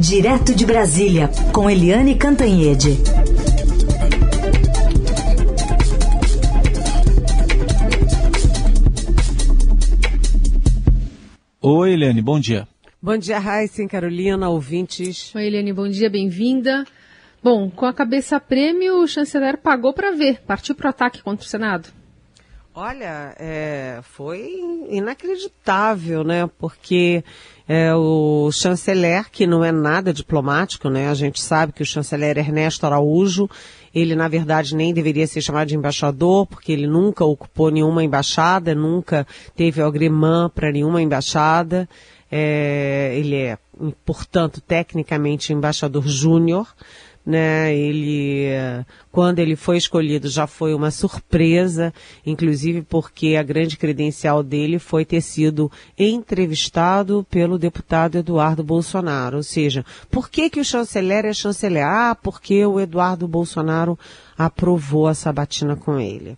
Direto de Brasília, com Eliane Cantanhede. Oi, Eliane, bom dia. Bom dia, Raíssa Carolina, ouvintes. Oi, Eliane, bom dia, bem-vinda. Bom, com a cabeça prêmio, o chanceler pagou para ver. Partiu para o ataque contra o Senado. Olha, é, foi inacreditável, né? Porque é, o chanceler, que não é nada diplomático, né? A gente sabe que o chanceler Ernesto Araújo, ele na verdade nem deveria ser chamado de embaixador, porque ele nunca ocupou nenhuma embaixada, nunca teve agrimã para nenhuma embaixada. É, ele é, portanto, tecnicamente embaixador júnior né? Ele, quando ele foi escolhido, já foi uma surpresa, inclusive porque a grande credencial dele foi ter sido entrevistado pelo deputado Eduardo Bolsonaro. Ou seja, por que que o chanceler é chanceler? Ah, porque o Eduardo Bolsonaro aprovou a sabatina com ele.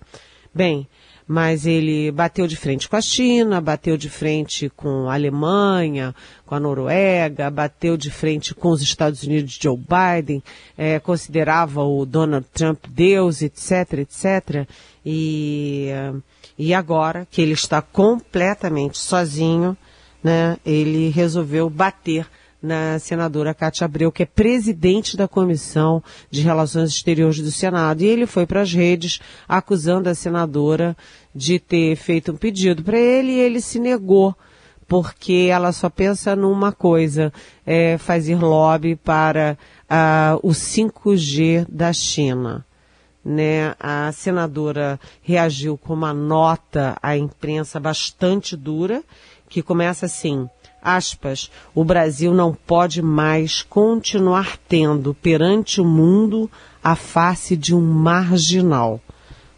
Bem, mas ele bateu de frente com a China, bateu de frente com a Alemanha, com a Noruega, bateu de frente com os Estados Unidos de Joe Biden, é, considerava o Donald Trump Deus, etc, etc. E, e agora que ele está completamente sozinho, né, ele resolveu bater na senadora Cátia Abreu, que é presidente da Comissão de Relações Exteriores do Senado. E ele foi para as redes acusando a senadora de ter feito um pedido para ele e ele se negou, porque ela só pensa numa coisa, é fazer lobby para uh, o 5G da China. Né, a senadora reagiu com uma nota à imprensa bastante dura, que começa assim: aspas, o Brasil não pode mais continuar tendo perante o mundo a face de um marginal.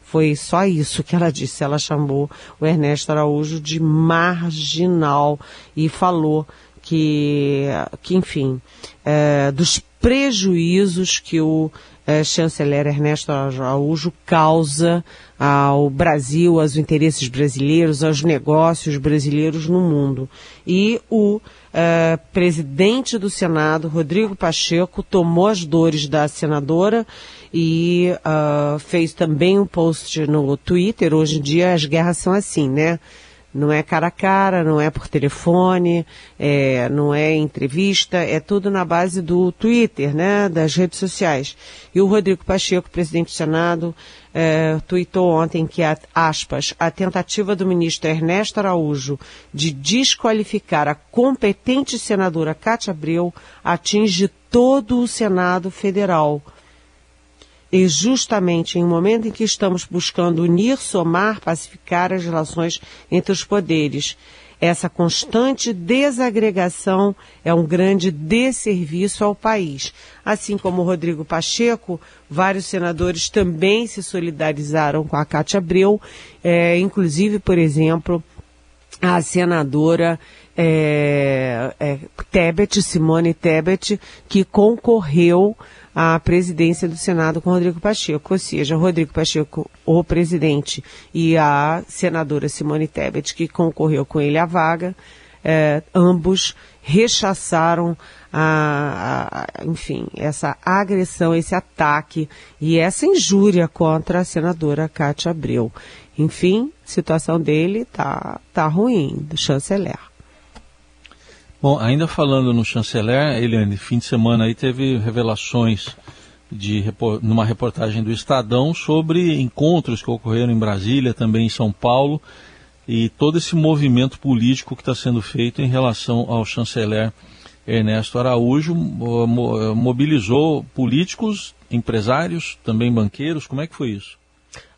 Foi só isso que ela disse. Ela chamou o Ernesto Araújo de marginal e falou que, que enfim, é, dos prejuízos que o é, chanceler Ernesto Araújo causa ao Brasil, aos interesses brasileiros, aos negócios brasileiros no mundo. E o é, presidente do Senado, Rodrigo Pacheco, tomou as dores da senadora e uh, fez também um post no Twitter. Hoje em dia as guerras são assim, né? Não é cara a cara, não é por telefone, é, não é entrevista, é tudo na base do Twitter, né, das redes sociais. E o Rodrigo Pacheco, presidente do Senado, é, tuitou ontem que, aspas, a tentativa do ministro Ernesto Araújo de desqualificar a competente senadora Cátia Abreu atinge todo o Senado Federal e justamente em um momento em que estamos buscando unir, somar, pacificar as relações entre os poderes. Essa constante desagregação é um grande desserviço ao país. Assim como Rodrigo Pacheco, vários senadores também se solidarizaram com a Cátia Abreu, é, inclusive, por exemplo, a senadora é, é, Tebet, Simone Tebet, que concorreu a presidência do Senado com Rodrigo Pacheco, ou seja, Rodrigo Pacheco, o presidente, e a senadora Simone Tebet, que concorreu com ele à vaga, é, ambos rechaçaram a, a, enfim, essa agressão, esse ataque e essa injúria contra a senadora Cátia Abreu. Enfim, situação dele tá, tá ruim, do chanceler. Bom, ainda falando no chanceler, Eliane, fim de semana aí teve revelações de numa reportagem do Estadão sobre encontros que ocorreram em Brasília, também em São Paulo, e todo esse movimento político que está sendo feito em relação ao chanceler Ernesto Araújo mobilizou políticos, empresários, também banqueiros. Como é que foi isso?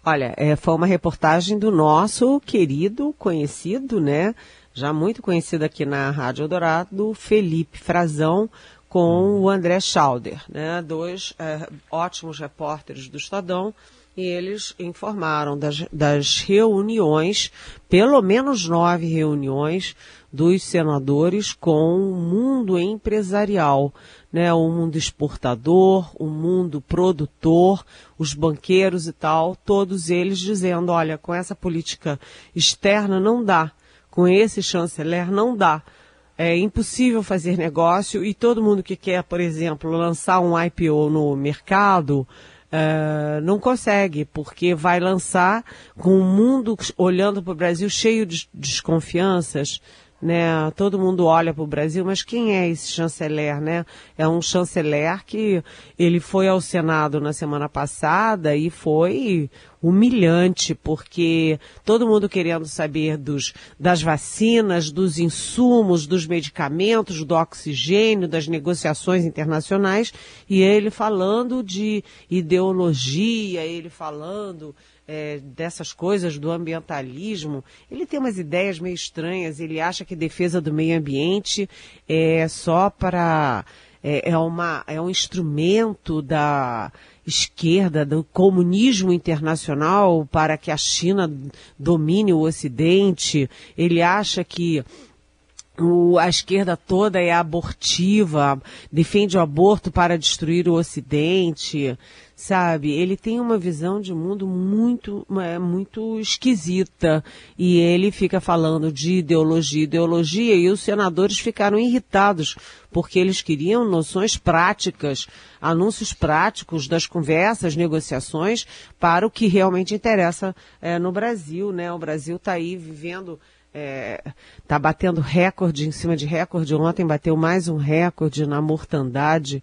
Olha, é, foi uma reportagem do nosso querido, conhecido, né? Já muito conhecido aqui na Rádio Eldorado, Felipe Frazão com o André Schauder, né? dois é, ótimos repórteres do Estadão, e eles informaram das, das reuniões, pelo menos nove reuniões, dos senadores com o mundo empresarial, né, o mundo exportador, o mundo produtor, os banqueiros e tal, todos eles dizendo, olha, com essa política externa não dá com esse chanceler não dá. é impossível fazer negócio e todo mundo que quer, por exemplo, lançar um IPO no mercado uh, não consegue, porque vai lançar com o mundo olhando para o Brasil cheio de desconfianças né? Todo mundo olha para o Brasil, mas quem é esse chanceler, né? É um chanceler que ele foi ao Senado na semana passada e foi humilhante, porque todo mundo querendo saber dos, das vacinas, dos insumos, dos medicamentos, do oxigênio, das negociações internacionais, e ele falando de ideologia, ele falando é, dessas coisas do ambientalismo, ele tem umas ideias meio estranhas. Ele acha que defesa do meio ambiente é só para é, é, uma, é um instrumento da esquerda, do comunismo internacional para que a China domine o Ocidente. Ele acha que o, a esquerda toda é abortiva, defende o aborto para destruir o Ocidente sabe? Ele tem uma visão de mundo muito, é, muito esquisita e ele fica falando de ideologia, ideologia e os senadores ficaram irritados porque eles queriam noções práticas, anúncios práticos das conversas, negociações para o que realmente interessa é, no Brasil, né? O Brasil está aí vivendo está é, tá batendo recorde em cima de recorde. Ontem bateu mais um recorde na mortandade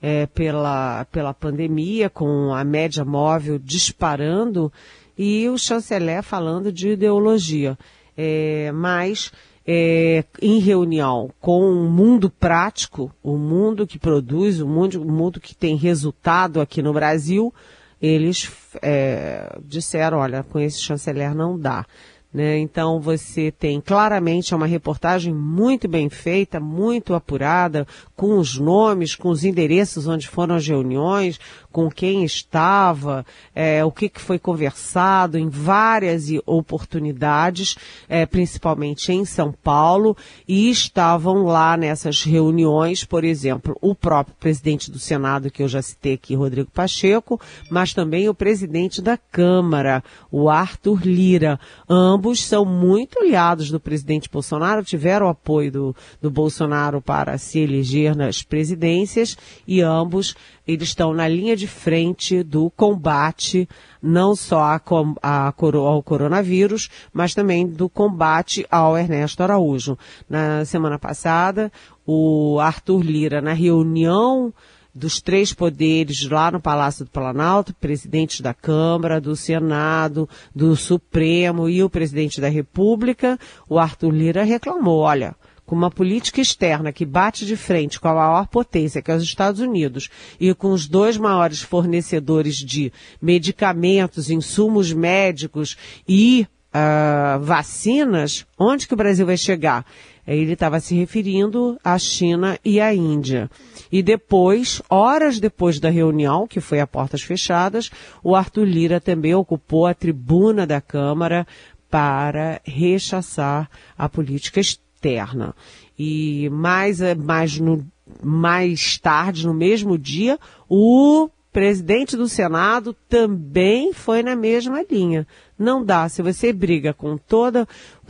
é, pela, pela pandemia, com a média móvel disparando, e o chanceler falando de ideologia. É, mas é, em reunião com o mundo prático, o mundo que produz, o mundo, o mundo que tem resultado aqui no Brasil, eles é, disseram, olha, com esse chanceler não dá. Né? Então você tem claramente uma reportagem muito bem feita, muito apurada, com os nomes, com os endereços onde foram as reuniões, com quem estava, é, o que, que, foi conversado em várias oportunidades, é, principalmente em São Paulo, e estavam lá nessas reuniões, por exemplo, o próprio presidente do Senado, que eu já citei aqui, Rodrigo Pacheco, mas também o presidente da Câmara, o Arthur Lira. Ambos são muito aliados do presidente Bolsonaro, tiveram o apoio do, do Bolsonaro para se eleger nas presidências e ambos eles estão na linha de frente do combate não só a, a, ao coronavírus, mas também do combate ao Ernesto Araújo. Na semana passada, o Arthur Lira, na reunião dos três poderes lá no Palácio do Planalto, presidente da Câmara, do Senado, do Supremo e o presidente da República, o Arthur Lira reclamou, olha, com uma política externa que bate de frente com a maior potência, que é os Estados Unidos, e com os dois maiores fornecedores de medicamentos, insumos médicos e uh, vacinas, onde que o Brasil vai chegar? Ele estava se referindo à China e à Índia. E depois, horas depois da reunião, que foi a portas fechadas, o Arthur Lira também ocupou a tribuna da Câmara para rechaçar a política externa. E mais, eh, mais, no, mais tarde, no mesmo dia, o presidente do Senado também foi na mesma linha. Não dá. Se você briga com toda,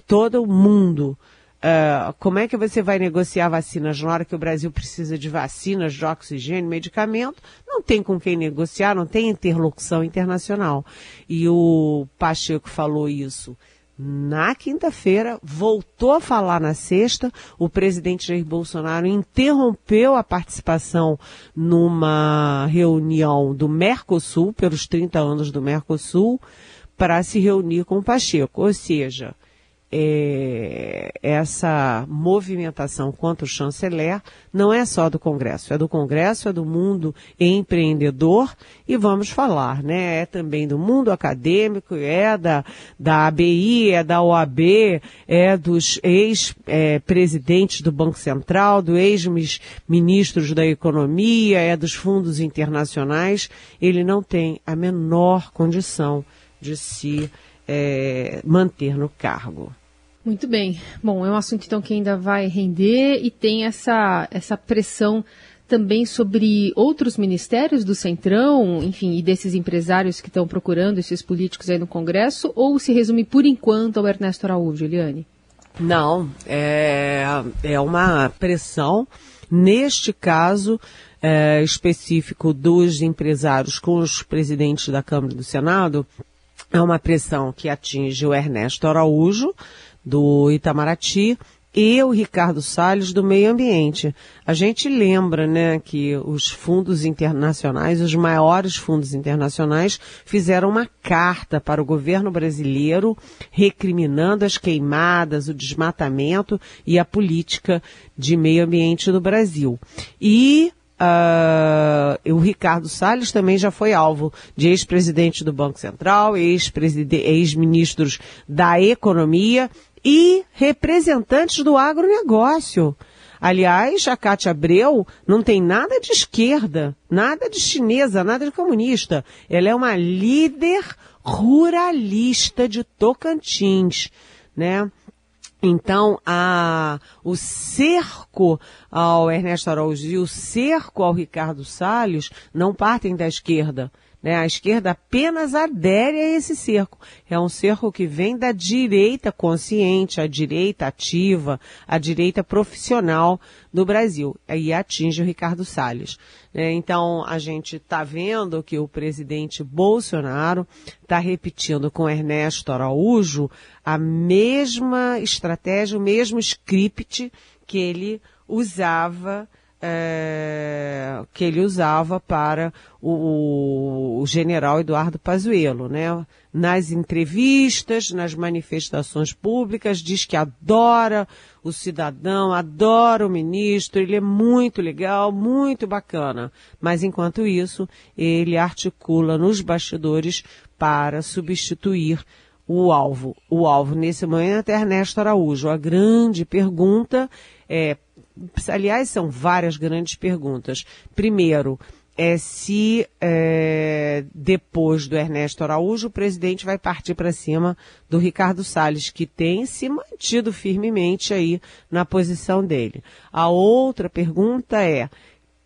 todo mundo, uh, como é que você vai negociar vacinas na hora que o Brasil precisa de vacinas, de oxigênio, medicamento? Não tem com quem negociar, não tem interlocução internacional. E o Pacheco falou isso na quinta-feira, voltou a falar na sexta. O presidente Jair Bolsonaro interrompeu a participação numa reunião do Mercosul, pelos 30 anos do Mercosul, para se reunir com o Pacheco. Ou seja, é, essa movimentação contra o chanceler não é só do Congresso, é do Congresso, é do mundo empreendedor e vamos falar, né? É também do mundo acadêmico, é da, da ABI, é da OAB, é dos ex-presidentes do Banco Central, do ex-ministros da Economia, é dos fundos internacionais. Ele não tem a menor condição de se é, manter no cargo. Muito bem. Bom, é um assunto então que ainda vai render e tem essa, essa pressão também sobre outros ministérios do Centrão, enfim, e desses empresários que estão procurando esses políticos aí no Congresso, ou se resume por enquanto ao Ernesto Araújo, Eliane? Não, é, é uma pressão, neste caso é, específico dos empresários com os presidentes da Câmara e do Senado, é uma pressão que atinge o Ernesto Araújo, do Itamaraty, e o Ricardo Salles do Meio Ambiente. A gente lembra, né, que os fundos internacionais, os maiores fundos internacionais, fizeram uma carta para o governo brasileiro recriminando as queimadas, o desmatamento e a política de meio ambiente do Brasil. E Uh, o Ricardo Salles também já foi alvo de ex-presidente do Banco Central, ex-ministros da Economia e representantes do agronegócio. Aliás, a Cátia Abreu não tem nada de esquerda, nada de chinesa, nada de comunista. Ela é uma líder ruralista de Tocantins, né? Então, a, o cerco ao Ernesto Araújo e o cerco ao Ricardo Salles não partem da esquerda. Né? A esquerda apenas adere a esse cerco. É um cerco que vem da direita consciente, a direita ativa, a direita profissional do Brasil. E atinge o Ricardo Salles. Né? Então, a gente está vendo que o presidente Bolsonaro está repetindo com Ernesto Araújo a mesma estratégia, o mesmo script que ele usava é, que ele usava para o, o, general Eduardo Pazuello, né? Nas entrevistas, nas manifestações públicas, diz que adora o cidadão, adora o ministro, ele é muito legal, muito bacana. Mas enquanto isso, ele articula nos bastidores para substituir o alvo. O alvo nesse momento é Ernesto Araújo. A grande pergunta é aliás, são várias grandes perguntas. Primeiro, é se é, depois do Ernesto Araújo o presidente vai partir para cima do Ricardo Salles, que tem se mantido firmemente aí na posição dele. A outra pergunta é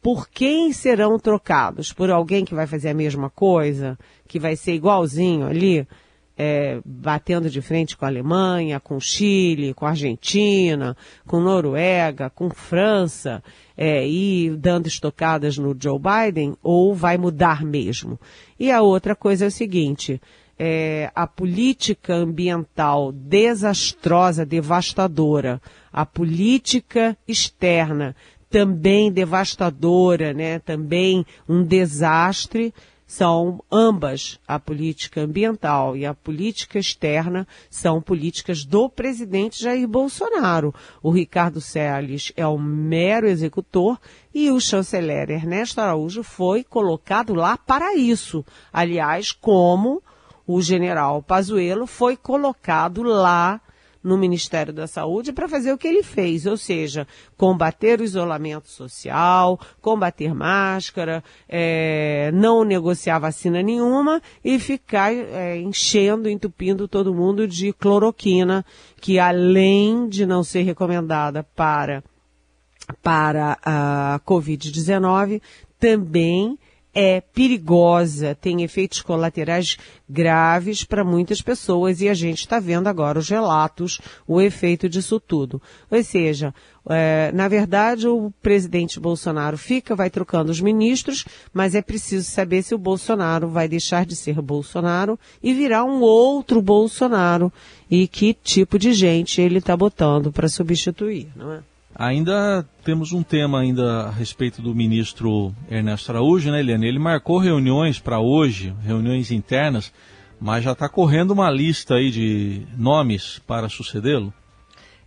por quem serão trocados? Por alguém que vai fazer a mesma coisa, que vai ser igualzinho ali? É, batendo de frente com a Alemanha, com Chile, com a Argentina, com Noruega, com França, é, e dando estocadas no Joe Biden, ou vai mudar mesmo? E a outra coisa é o seguinte, é, a política ambiental desastrosa, devastadora, a política externa também devastadora, né, também um desastre, são ambas, a política ambiental e a política externa, são políticas do presidente Jair Bolsonaro. O Ricardo Salles é o mero executor e o chanceler Ernesto Araújo foi colocado lá para isso. Aliás, como o general Pazuello foi colocado lá no Ministério da Saúde para fazer o que ele fez, ou seja, combater o isolamento social, combater máscara, é, não negociar vacina nenhuma e ficar é, enchendo, entupindo todo mundo de cloroquina, que além de não ser recomendada para para a Covid-19, também é perigosa, tem efeitos colaterais graves para muitas pessoas e a gente está vendo agora os relatos, o efeito disso tudo. Ou seja, é, na verdade o presidente Bolsonaro fica, vai trocando os ministros, mas é preciso saber se o Bolsonaro vai deixar de ser Bolsonaro e virar um outro Bolsonaro e que tipo de gente ele está botando para substituir, não é? Ainda temos um tema ainda a respeito do ministro Ernesto Araújo, né, Eliane? Ele marcou reuniões para hoje, reuniões internas, mas já está correndo uma lista aí de nomes para sucedê-lo?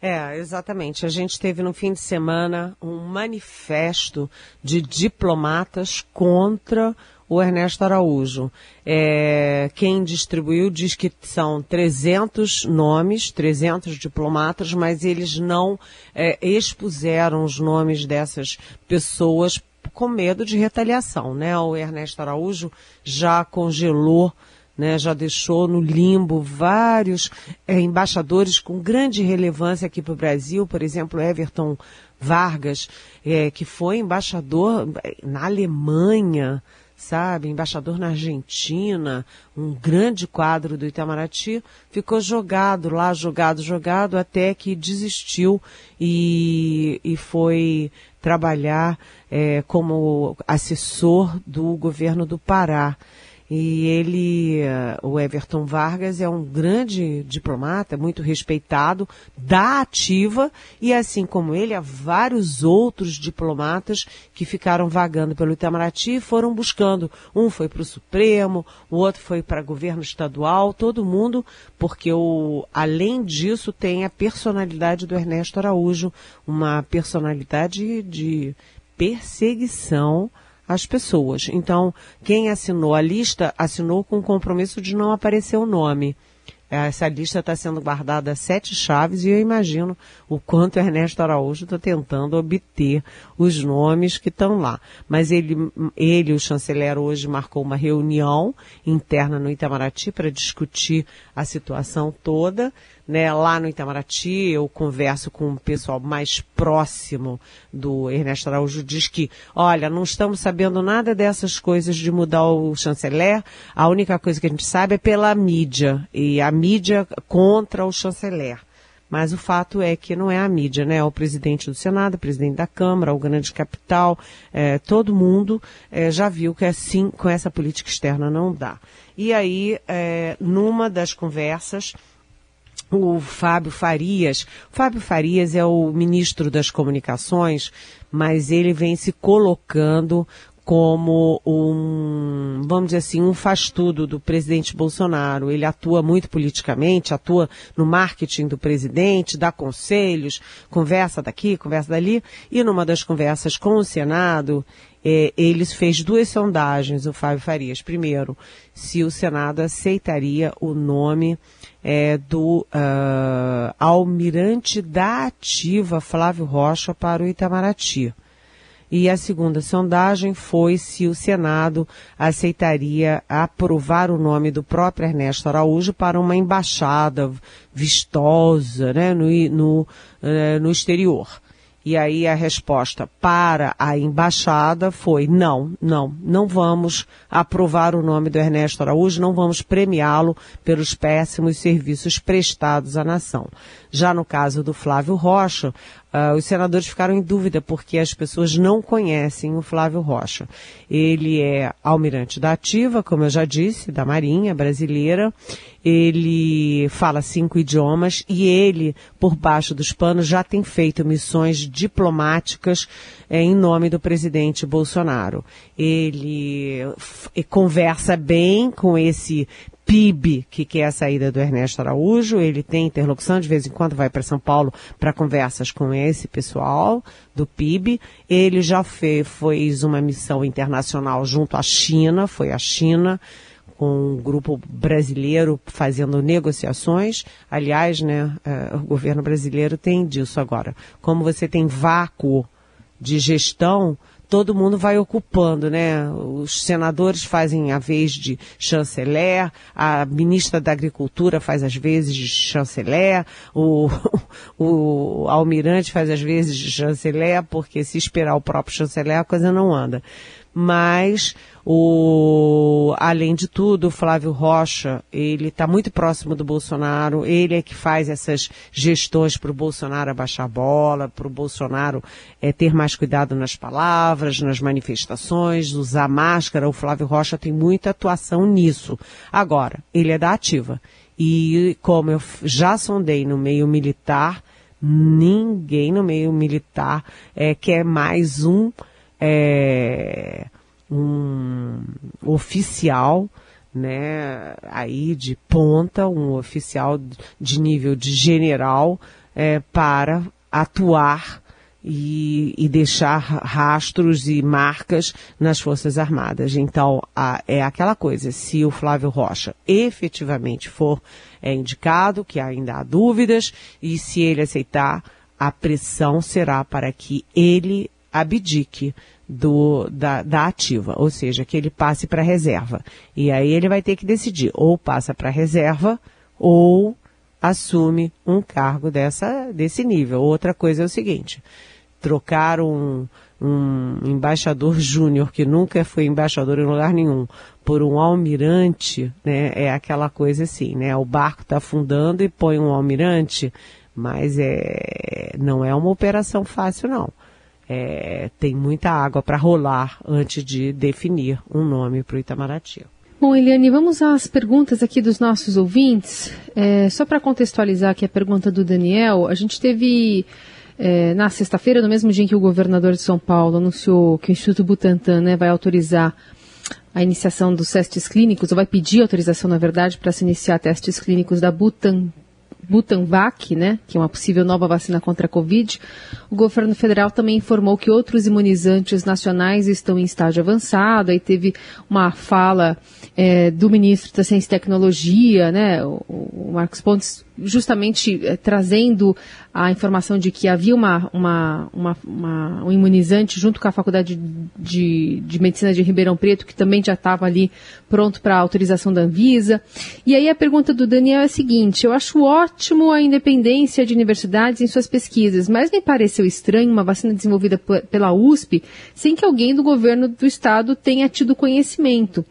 É, exatamente. A gente teve no fim de semana um manifesto de diplomatas contra o Ernesto Araújo. É, quem distribuiu diz que são 300 nomes, 300 diplomatas, mas eles não é, expuseram os nomes dessas pessoas com medo de retaliação, né? O Ernesto Araújo já congelou né, já deixou no limbo vários é, embaixadores com grande relevância aqui para o Brasil, por exemplo, Everton Vargas, é, que foi embaixador é, na Alemanha, sabe? Embaixador na Argentina, um grande quadro do Itamaraty, ficou jogado lá, jogado, jogado, até que desistiu e, e foi trabalhar é, como assessor do governo do Pará. E ele, eh, o Everton Vargas, é um grande diplomata, muito respeitado, da ativa, e assim como ele, há vários outros diplomatas que ficaram vagando pelo Itamaraty e foram buscando. Um foi para o Supremo, o outro foi para governo estadual, todo mundo, porque o, além disso tem a personalidade do Ernesto Araújo, uma personalidade de perseguição as pessoas. Então, quem assinou a lista assinou com o compromisso de não aparecer o nome. Essa lista está sendo guardada sete chaves e eu imagino o quanto Ernesto Araújo está tentando obter os nomes que estão lá. Mas ele, ele, o chanceler, hoje marcou uma reunião interna no Itamaraty para discutir a situação toda né, lá no Itamaraty, eu converso com o pessoal mais próximo do Ernesto Araújo, diz que, olha, não estamos sabendo nada dessas coisas de mudar o chanceler, a única coisa que a gente sabe é pela mídia, e a mídia contra o chanceler. Mas o fato é que não é a mídia, né? É o presidente do Senado, o presidente da Câmara, o grande capital, é, todo mundo é, já viu que assim, com essa política externa não dá. E aí, é, numa das conversas, o Fábio Farias. Fábio Farias é o ministro das Comunicações, mas ele vem se colocando como um, vamos dizer assim, um faz-tudo do presidente Bolsonaro. Ele atua muito politicamente, atua no marketing do presidente, dá conselhos, conversa daqui, conversa dali. E numa das conversas com o Senado, é, eles fez duas sondagens, o Fábio Farias. Primeiro, se o Senado aceitaria o nome é, do uh, almirante da ativa Flávio Rocha para o Itamaraty. E a segunda sondagem foi se o Senado aceitaria aprovar o nome do próprio Ernesto Araújo para uma embaixada vistosa né, no, no, uh, no exterior. E aí a resposta para a embaixada foi não, não, não vamos aprovar o nome do Ernesto Araújo, não vamos premiá-lo pelos péssimos serviços prestados à nação. Já no caso do Flávio Rocha, uh, os senadores ficaram em dúvida porque as pessoas não conhecem o Flávio Rocha. Ele é almirante da ativa, como eu já disse, da Marinha brasileira. Ele fala cinco idiomas e ele, por baixo dos panos, já tem feito missões diplomáticas eh, em nome do presidente Bolsonaro. Ele conversa bem com esse PIB, que quer a saída do Ernesto Araújo. Ele tem interlocução, de vez em quando vai para São Paulo para conversas com esse pessoal do PIB. Ele já fez, fez uma missão internacional junto à China, foi à China com um grupo brasileiro fazendo negociações. Aliás, né, uh, o governo brasileiro tem disso agora. Como você tem vácuo de gestão, todo mundo vai ocupando, né? Os senadores fazem a vez de chanceler, a ministra da Agricultura faz as vezes de chanceler, o, o almirante faz as vezes de chanceler, porque se esperar o próprio chanceler a coisa não anda mas o, além de tudo, o Flávio Rocha, ele está muito próximo do Bolsonaro, ele é que faz essas gestões para o Bolsonaro abaixar a bola, para o Bolsonaro é, ter mais cuidado nas palavras, nas manifestações, usar máscara. O Flávio Rocha tem muita atuação nisso. Agora, ele é da ativa. E como eu já sondei no meio militar, ninguém no meio militar é, quer mais um é, um oficial, né, aí de ponta, um oficial de nível de general, é, para atuar e, e, deixar rastros e marcas nas Forças Armadas. Então, a, é aquela coisa, se o Flávio Rocha efetivamente for é, indicado, que ainda há dúvidas, e se ele aceitar, a pressão será para que ele abdique do, da, da ativa, ou seja, que ele passe para reserva. E aí ele vai ter que decidir, ou passa para reserva, ou assume um cargo dessa, desse nível. Outra coisa é o seguinte, trocar um, um embaixador júnior que nunca foi embaixador em lugar nenhum por um almirante, né, é aquela coisa assim, né? O barco está afundando e põe um almirante, mas é, não é uma operação fácil, não. É, tem muita água para rolar antes de definir um nome para o Itamaraty. Bom, Eliane, vamos às perguntas aqui dos nossos ouvintes. É, só para contextualizar aqui a pergunta do Daniel, a gente teve é, na sexta-feira, no mesmo dia em que o governador de São Paulo anunciou que o Instituto Butantan né, vai autorizar a iniciação dos testes clínicos, ou vai pedir autorização, na verdade, para se iniciar testes clínicos da Butan, Butanvac, né, que é uma possível nova vacina contra a Covid, o governo federal também informou que outros imunizantes nacionais estão em estágio avançado. Aí teve uma fala é, do ministro da Ciência e Tecnologia, né, o, o Marcos Pontes, justamente é, trazendo a informação de que havia uma, uma, uma, uma, um imunizante junto com a Faculdade de, de Medicina de Ribeirão Preto, que também já estava ali pronto para autorização da Anvisa. E aí a pergunta do Daniel é a seguinte: eu acho ótimo a independência de universidades em suas pesquisas, mas me pareceu estranho uma vacina desenvolvida pela USP sem que alguém do governo do estado tenha tido conhecimento.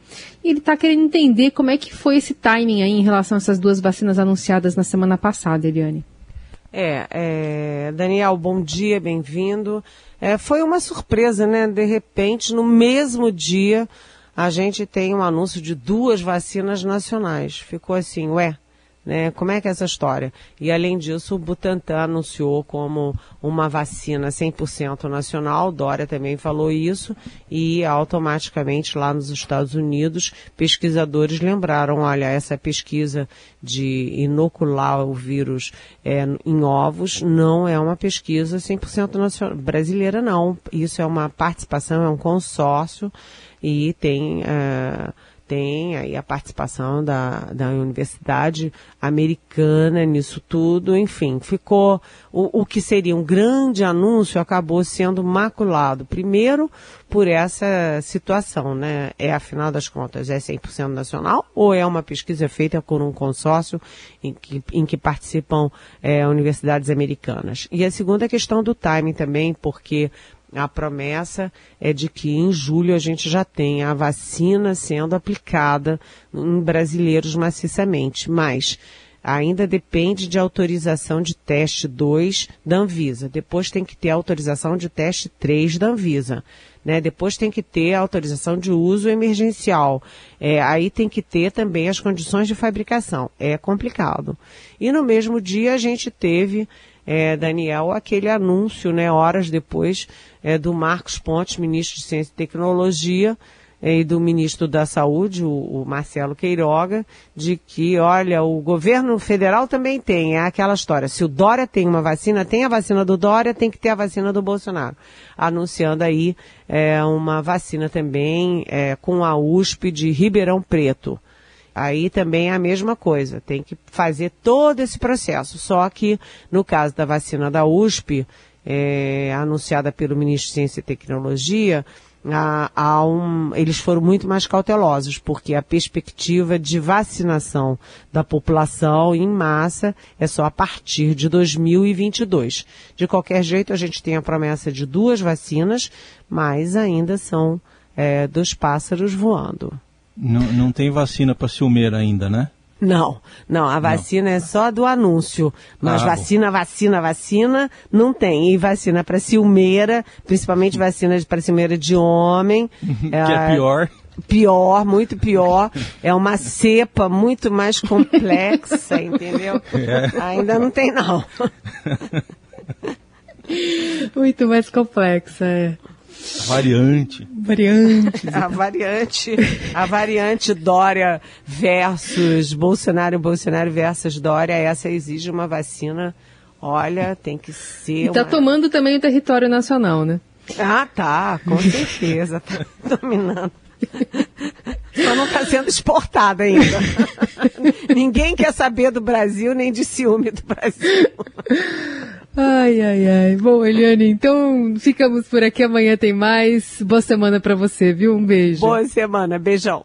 Ele está querendo entender como é que foi esse timing aí em relação a essas duas vacinas anunciadas na semana passada, Eliane. É, é, Daniel, bom dia, bem-vindo. É, foi uma surpresa, né? De repente, no mesmo dia, a gente tem um anúncio de duas vacinas nacionais. Ficou assim, ué, né? Como é que é essa história? E além disso, o Butantan anunciou como uma vacina 100% nacional, Dória também falou isso, e automaticamente lá nos Estados Unidos, pesquisadores lembraram, olha, essa pesquisa de inocular o vírus é, em ovos não é uma pesquisa 100% nacional, brasileira não, isso é uma participação, é um consórcio e tem... Uh, tem aí a participação da, da Universidade Americana nisso tudo, enfim, ficou o, o que seria um grande anúncio acabou sendo maculado. Primeiro, por essa situação, né? É, afinal das contas, é 100% nacional ou é uma pesquisa feita por um consórcio em que, em que participam é, universidades americanas? E a segunda questão do timing também, porque a promessa é de que em julho a gente já tenha a vacina sendo aplicada em brasileiros maciçamente, mas ainda depende de autorização de teste 2 da Anvisa. Depois tem que ter autorização de teste 3 da Anvisa. Né? Depois tem que ter autorização de uso emergencial. É, aí tem que ter também as condições de fabricação. É complicado. E no mesmo dia a gente teve é, Daniel, aquele anúncio, né, horas depois, é, do Marcos Pontes, ministro de Ciência e Tecnologia, é, e do ministro da Saúde, o, o, Marcelo Queiroga, de que, olha, o governo federal também tem, é aquela história, se o Dória tem uma vacina, tem a vacina do Dória, tem que ter a vacina do Bolsonaro. Anunciando aí é, uma vacina também é, com a USP de Ribeirão Preto. Aí também é a mesma coisa, tem que fazer todo esse processo. Só que no caso da vacina da USP, é, anunciada pelo ministro de Ciência e Tecnologia, um, eles foram muito mais cautelosos, porque a perspectiva de vacinação da população em massa é só a partir de 2022. De qualquer jeito, a gente tem a promessa de duas vacinas, mas ainda são é, dos pássaros voando. Não, não tem vacina para ciumeira ainda, né? Não, não, a vacina não. é só do anúncio. Mas ah, vacina, vacina, vacina, não tem. E vacina para ciumeira, principalmente vacina para ciumeira de homem. que é, é pior. Pior, muito pior. É uma cepa muito mais complexa, entendeu? É. Ainda não tem, não. muito mais complexa, é. Variante. Variante. a variante, a variante Dória versus Bolsonaro, Bolsonaro versus Dória, essa exige uma vacina. Olha, tem que ser. E tá uma... tomando também o território nacional, né? Ah, tá, com certeza. tá dominando. Só não está sendo exportada ainda. Ninguém quer saber do Brasil nem de ciúme do Brasil. Ai, ai, ai. Bom, Eliane, então ficamos por aqui. Amanhã tem mais. Boa semana para você, viu? Um beijo. Boa semana. Beijão.